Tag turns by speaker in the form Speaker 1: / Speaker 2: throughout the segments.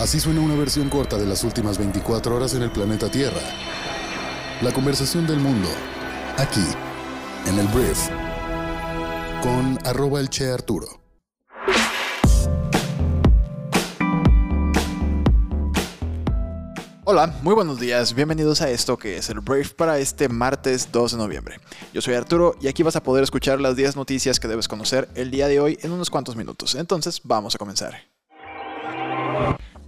Speaker 1: Así suena una versión corta de las últimas 24 horas en el planeta Tierra. La conversación del mundo, aquí, en el Brief, con arroba el Che Arturo.
Speaker 2: Hola, muy buenos días, bienvenidos a esto que es el Brief para este martes 2 de noviembre. Yo soy Arturo y aquí vas a poder escuchar las 10 noticias que debes conocer el día de hoy en unos cuantos minutos. Entonces, vamos a comenzar.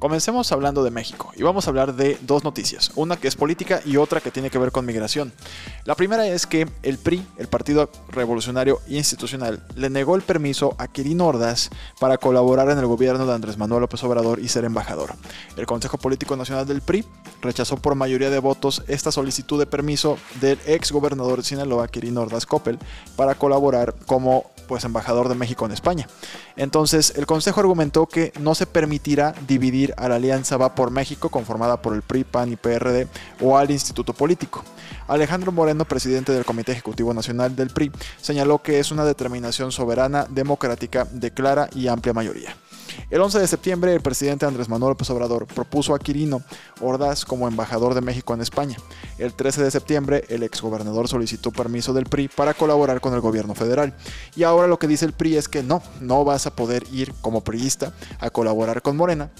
Speaker 2: Comencemos hablando de México y vamos a hablar de dos noticias, una que es política y otra que tiene que ver con migración. La primera es que el PRI, el Partido Revolucionario Institucional, le negó el permiso a Quirino Ordaz para colaborar en el gobierno de Andrés Manuel López Obrador y ser embajador. El Consejo Político Nacional del PRI rechazó por mayoría de votos esta solicitud de permiso del ex gobernador de Sinaloa, Quirino Ordaz Coppel, para colaborar como pues embajador de México en España. Entonces, el Consejo argumentó que no se permitirá dividir a la Alianza Va por México, conformada por el PRI, PAN y PRD, o al Instituto Político. Alejandro Moreno, presidente del Comité Ejecutivo Nacional del PRI, señaló que es una determinación soberana, democrática, de clara y amplia mayoría. El 11 de septiembre, el presidente Andrés Manuel López Obrador propuso a Quirino Ordaz como embajador de México en España. El 13 de septiembre, el exgobernador solicitó permiso del PRI para colaborar con el gobierno federal. Y ahora lo que dice el PRI es que no, no vas a poder ir como priista a colaborar con Morena,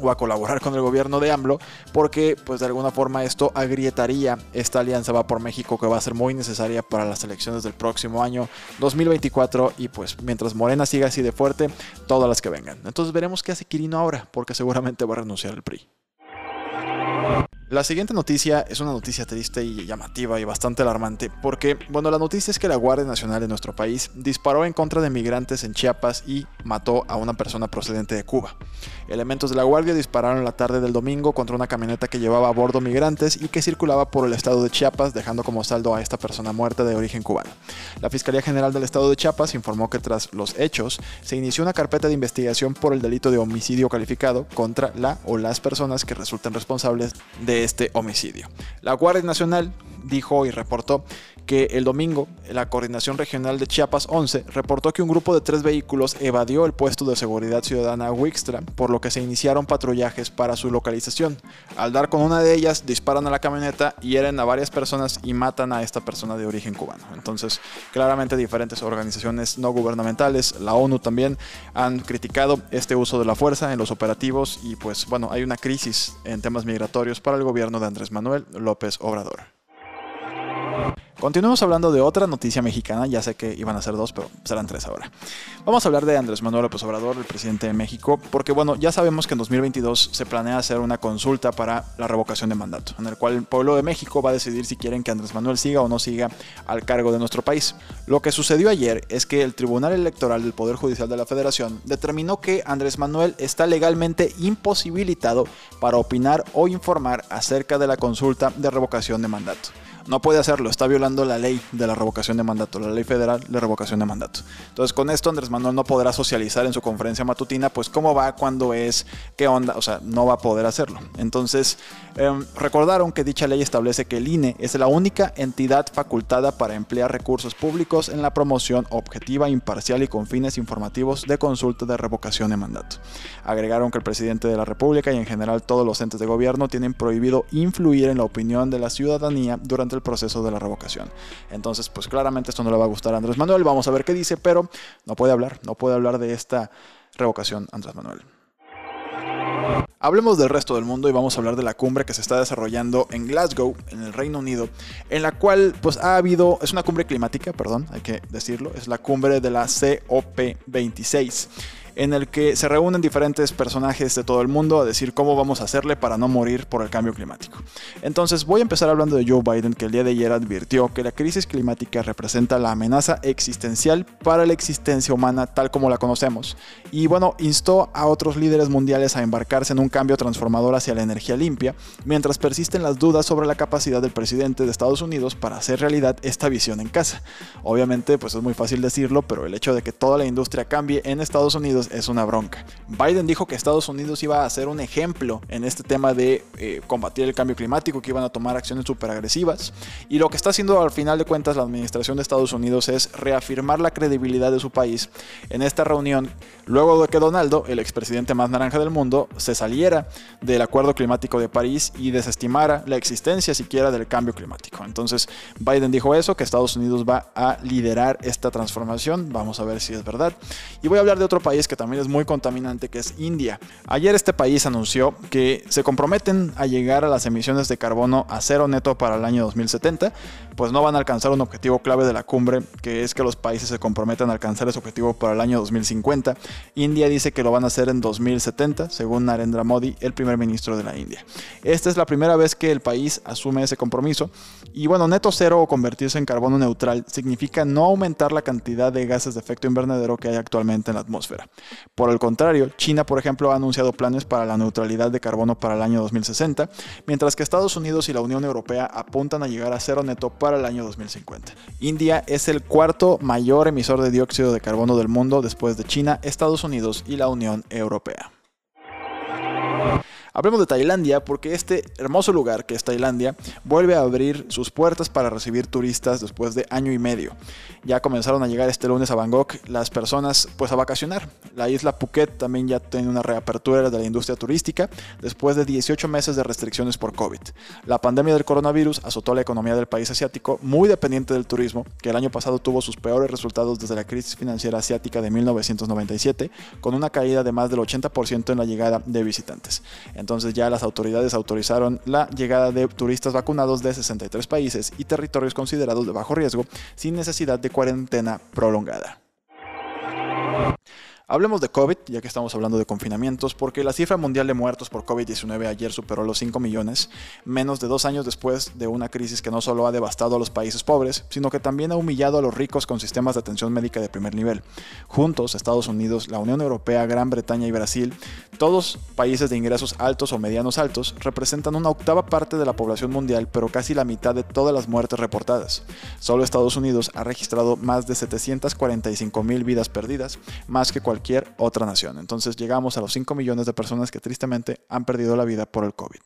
Speaker 2: o a colaborar con el gobierno de AMLO, porque pues de alguna forma esto agrietaría esta alianza va por México que va a ser muy necesaria para las elecciones del próximo año 2024 y pues mientras Morena siga así de fuerte, todas las que vengan. Entonces veremos qué hace Quirino ahora, porque seguramente va a renunciar al PRI. La siguiente noticia es una noticia triste y llamativa y bastante alarmante porque, bueno, la noticia es que la Guardia Nacional de nuestro país disparó en contra de migrantes en Chiapas y mató a una persona procedente de Cuba. Elementos de la Guardia dispararon la tarde del domingo contra una camioneta que llevaba a bordo migrantes y que circulaba por el estado de Chiapas, dejando como saldo a esta persona muerta de origen cubano. La Fiscalía General del Estado de Chiapas informó que tras los hechos se inició una carpeta de investigación por el delito de homicidio calificado contra la o las personas que resulten responsables de este homicidio. La Guardia Nacional dijo y reportó que el domingo la Coordinación Regional de Chiapas 11 reportó que un grupo de tres vehículos evadió el puesto de seguridad ciudadana Wixtra, por lo que se iniciaron patrullajes para su localización. Al dar con una de ellas, disparan a la camioneta, hieren a varias personas y matan a esta persona de origen cubano. Entonces, claramente diferentes organizaciones no gubernamentales, la ONU también, han criticado este uso de la fuerza en los operativos y pues bueno, hay una crisis en temas migratorios para el gobierno de Andrés Manuel López Obrador. Continuemos hablando de otra noticia mexicana, ya sé que iban a ser dos, pero serán tres ahora. Vamos a hablar de Andrés Manuel López Obrador, el presidente de México, porque bueno, ya sabemos que en 2022 se planea hacer una consulta para la revocación de mandato, en el cual el pueblo de México va a decidir si quieren que Andrés Manuel siga o no siga al cargo de nuestro país. Lo que sucedió ayer es que el Tribunal Electoral del Poder Judicial de la Federación determinó que Andrés Manuel está legalmente imposibilitado para opinar o informar acerca de la consulta de revocación de mandato. No puede hacerlo, está violando la ley de la revocación de mandato, la ley federal de revocación de mandato. Entonces con esto Andrés Manuel no podrá socializar en su conferencia matutina, pues cómo va, cuándo es, qué onda, o sea, no va a poder hacerlo. Entonces em, recordaron que dicha ley establece que el INE es la única entidad facultada para emplear recursos públicos en la promoción objetiva, imparcial y con fines informativos de consulta de revocación de mandato. Agregaron que el presidente de la República y en general todos los entes de gobierno tienen prohibido influir en la opinión de la ciudadanía durante el proceso de la revocación. Entonces, pues claramente esto no le va a gustar a Andrés Manuel, vamos a ver qué dice, pero no puede hablar, no puede hablar de esta revocación Andrés Manuel. Hablemos del resto del mundo y vamos a hablar de la cumbre que se está desarrollando en Glasgow, en el Reino Unido, en la cual pues ha habido, es una cumbre climática, perdón, hay que decirlo, es la cumbre de la COP26 en el que se reúnen diferentes personajes de todo el mundo a decir cómo vamos a hacerle para no morir por el cambio climático. Entonces voy a empezar hablando de Joe Biden que el día de ayer advirtió que la crisis climática representa la amenaza existencial para la existencia humana tal como la conocemos. Y bueno, instó a otros líderes mundiales a embarcarse en un cambio transformador hacia la energía limpia, mientras persisten las dudas sobre la capacidad del presidente de Estados Unidos para hacer realidad esta visión en casa. Obviamente, pues es muy fácil decirlo, pero el hecho de que toda la industria cambie en Estados Unidos es una bronca. Biden dijo que Estados Unidos iba a ser un ejemplo en este tema de eh, combatir el cambio climático, que iban a tomar acciones súper agresivas. Y lo que está haciendo al final de cuentas la administración de Estados Unidos es reafirmar la credibilidad de su país en esta reunión, luego de que Donaldo, el expresidente más naranja del mundo, se saliera del Acuerdo Climático de París y desestimara la existencia siquiera del cambio climático. Entonces Biden dijo eso, que Estados Unidos va a liderar esta transformación. Vamos a ver si es verdad. Y voy a hablar de otro país que también es muy contaminante, que es India. Ayer este país anunció que se comprometen a llegar a las emisiones de carbono a cero neto para el año 2070, pues no van a alcanzar un objetivo clave de la cumbre, que es que los países se comprometan a alcanzar ese objetivo para el año 2050. India dice que lo van a hacer en 2070, según Narendra Modi, el primer ministro de la India. Esta es la primera vez que el país asume ese compromiso. Y bueno, neto cero o convertirse en carbono neutral significa no aumentar la cantidad de gases de efecto invernadero que hay actualmente en la atmósfera. Por el contrario, China, por ejemplo, ha anunciado planes para la neutralidad de carbono para el año 2060, mientras que Estados Unidos y la Unión Europea apuntan a llegar a cero neto para el año 2050. India es el cuarto mayor emisor de dióxido de carbono del mundo después de China, Estados Unidos y la Unión Europea. Hablemos de Tailandia porque este hermoso lugar que es Tailandia vuelve a abrir sus puertas para recibir turistas después de año y medio. Ya comenzaron a llegar este lunes a Bangkok las personas pues a vacacionar. La isla Phuket también ya tiene una reapertura de la industria turística después de 18 meses de restricciones por COVID. La pandemia del coronavirus azotó la economía del país asiático muy dependiente del turismo, que el año pasado tuvo sus peores resultados desde la crisis financiera asiática de 1997, con una caída de más del 80% en la llegada de visitantes. Entonces ya las autoridades autorizaron la llegada de turistas vacunados de 63 países y territorios considerados de bajo riesgo sin necesidad de cuarentena prolongada. Hablemos de COVID, ya que estamos hablando de confinamientos, porque la cifra mundial de muertos por COVID-19 ayer superó los 5 millones, menos de dos años después de una crisis que no solo ha devastado a los países pobres, sino que también ha humillado a los ricos con sistemas de atención médica de primer nivel. Juntos, Estados Unidos, la Unión Europea, Gran Bretaña y Brasil, todos países de ingresos altos o medianos altos, representan una octava parte de la población mundial, pero casi la mitad de todas las muertes reportadas. Solo Estados Unidos ha registrado más de 745 mil vidas perdidas, más que cualquier cualquier otra nación. Entonces llegamos a los 5 millones de personas que tristemente han perdido la vida por el COVID.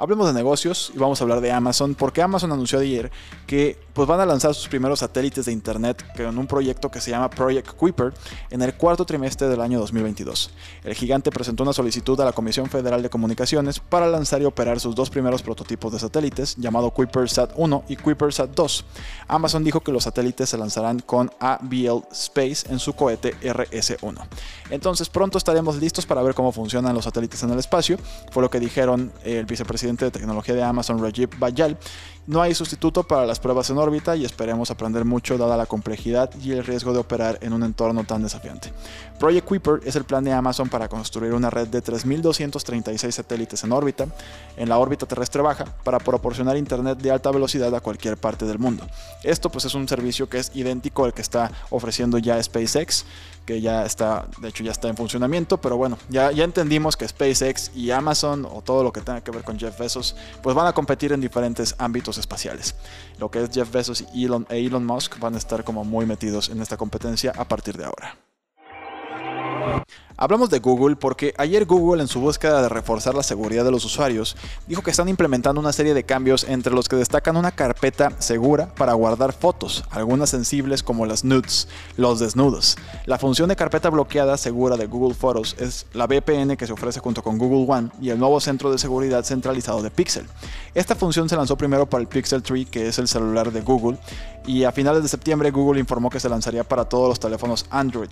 Speaker 2: Hablemos de negocios y vamos a hablar de Amazon, porque Amazon anunció ayer que pues, van a lanzar sus primeros satélites de Internet con un proyecto que se llama Project Kuiper en el cuarto trimestre del año 2022. El gigante presentó una solicitud a la Comisión Federal de Comunicaciones para lanzar y operar sus dos primeros prototipos de satélites, llamado Kuiper Sat 1 y Kuiper Sat 2. Amazon dijo que los satélites se lanzarán con ABL Space en su cohete RS-1. Entonces pronto estaremos listos para ver cómo funcionan los satélites en el espacio, fue lo que dijeron el vicepresidente de tecnología de Amazon, Rajiv Bayal. No hay sustituto para las pruebas en órbita y esperemos aprender mucho dada la complejidad y el riesgo de operar en un entorno tan desafiante. Project Kuiper es el plan de Amazon para construir una red de 3.236 satélites en órbita, en la órbita terrestre baja, para proporcionar internet de alta velocidad a cualquier parte del mundo. Esto pues es un servicio que es idéntico al que está ofreciendo ya SpaceX, que ya está, de hecho ya está en funcionamiento, pero bueno, ya, ya entendimos que SpaceX y Amazon o todo lo que tenga que ver con Jeff Bezos, pues van a competir en diferentes ámbitos espaciales. Lo que es Jeff Bezos y Elon, e Elon Musk van a estar como muy metidos en esta competencia a partir de ahora. Hablamos de Google porque ayer Google en su búsqueda de reforzar la seguridad de los usuarios dijo que están implementando una serie de cambios entre los que destacan una carpeta segura para guardar fotos, algunas sensibles como las nudes, los desnudos. La función de carpeta bloqueada segura de Google Photos es la VPN que se ofrece junto con Google One y el nuevo centro de seguridad centralizado de Pixel. Esta función se lanzó primero para el Pixel 3 que es el celular de Google y a finales de septiembre Google informó que se lanzaría para todos los teléfonos Android.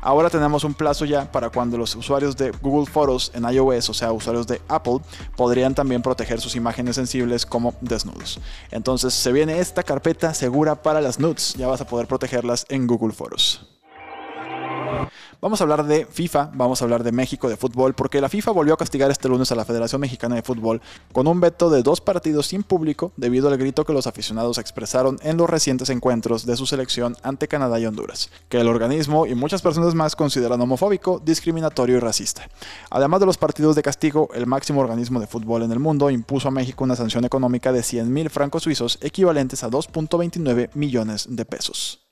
Speaker 2: Ahora tenemos un plazo ya para cuando los usuarios de Google Photos en iOS, o sea, usuarios de Apple, podrían también proteger sus imágenes sensibles como desnudos. Entonces se viene esta carpeta segura para las nudes, ya vas a poder protegerlas en Google Photos. Vamos a hablar de FIFA, vamos a hablar de México de fútbol, porque la FIFA volvió a castigar este lunes a la Federación Mexicana de Fútbol con un veto de dos partidos sin público debido al grito que los aficionados expresaron en los recientes encuentros de su selección ante Canadá y Honduras, que el organismo y muchas personas más consideran homofóbico, discriminatorio y racista. Además de los partidos de castigo, el máximo organismo de fútbol en el mundo impuso a México una sanción económica de 100.000 francos suizos equivalentes a 2.29 millones de pesos.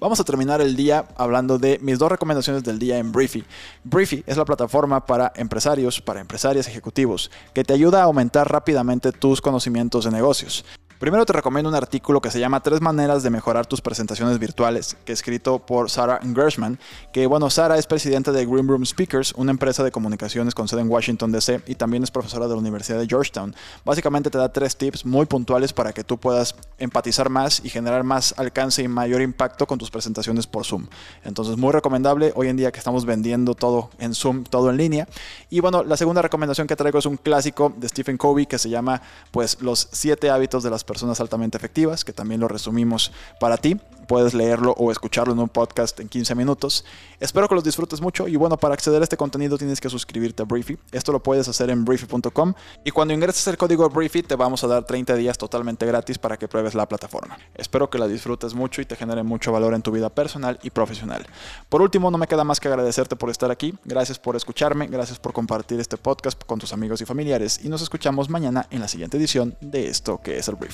Speaker 2: Vamos a terminar el día hablando de mis dos recomendaciones del día en Briefy. Briefy es la plataforma para empresarios, para empresarias ejecutivos, que te ayuda a aumentar rápidamente tus conocimientos de negocios. Primero te recomiendo un artículo que se llama Tres maneras de mejorar tus presentaciones virtuales, que es escrito por Sarah Gershman, que bueno, Sarah es presidenta de Green Room Speakers, una empresa de comunicaciones con sede en Washington DC y también es profesora de la Universidad de Georgetown. Básicamente te da tres tips muy puntuales para que tú puedas empatizar más y generar más alcance y mayor impacto con tus presentaciones por Zoom. Entonces, muy recomendable hoy en día que estamos vendiendo todo en Zoom, todo en línea. Y bueno, la segunda recomendación que traigo es un clásico de Stephen Covey que se llama pues los siete hábitos de las personas altamente efectivas, que también lo resumimos para ti. Puedes leerlo o escucharlo en un podcast en 15 minutos. Espero que los disfrutes mucho y bueno, para acceder a este contenido tienes que suscribirte a Briefy. Esto lo puedes hacer en briefy.com y cuando ingreses el código Briefy te vamos a dar 30 días totalmente gratis para que pruebes la plataforma. Espero que la disfrutes mucho y te genere mucho valor en tu vida personal y profesional. Por último, no me queda más que agradecerte por estar aquí. Gracias por escucharme, gracias por compartir este podcast con tus amigos y familiares y nos escuchamos mañana en la siguiente edición de esto que es el Brief.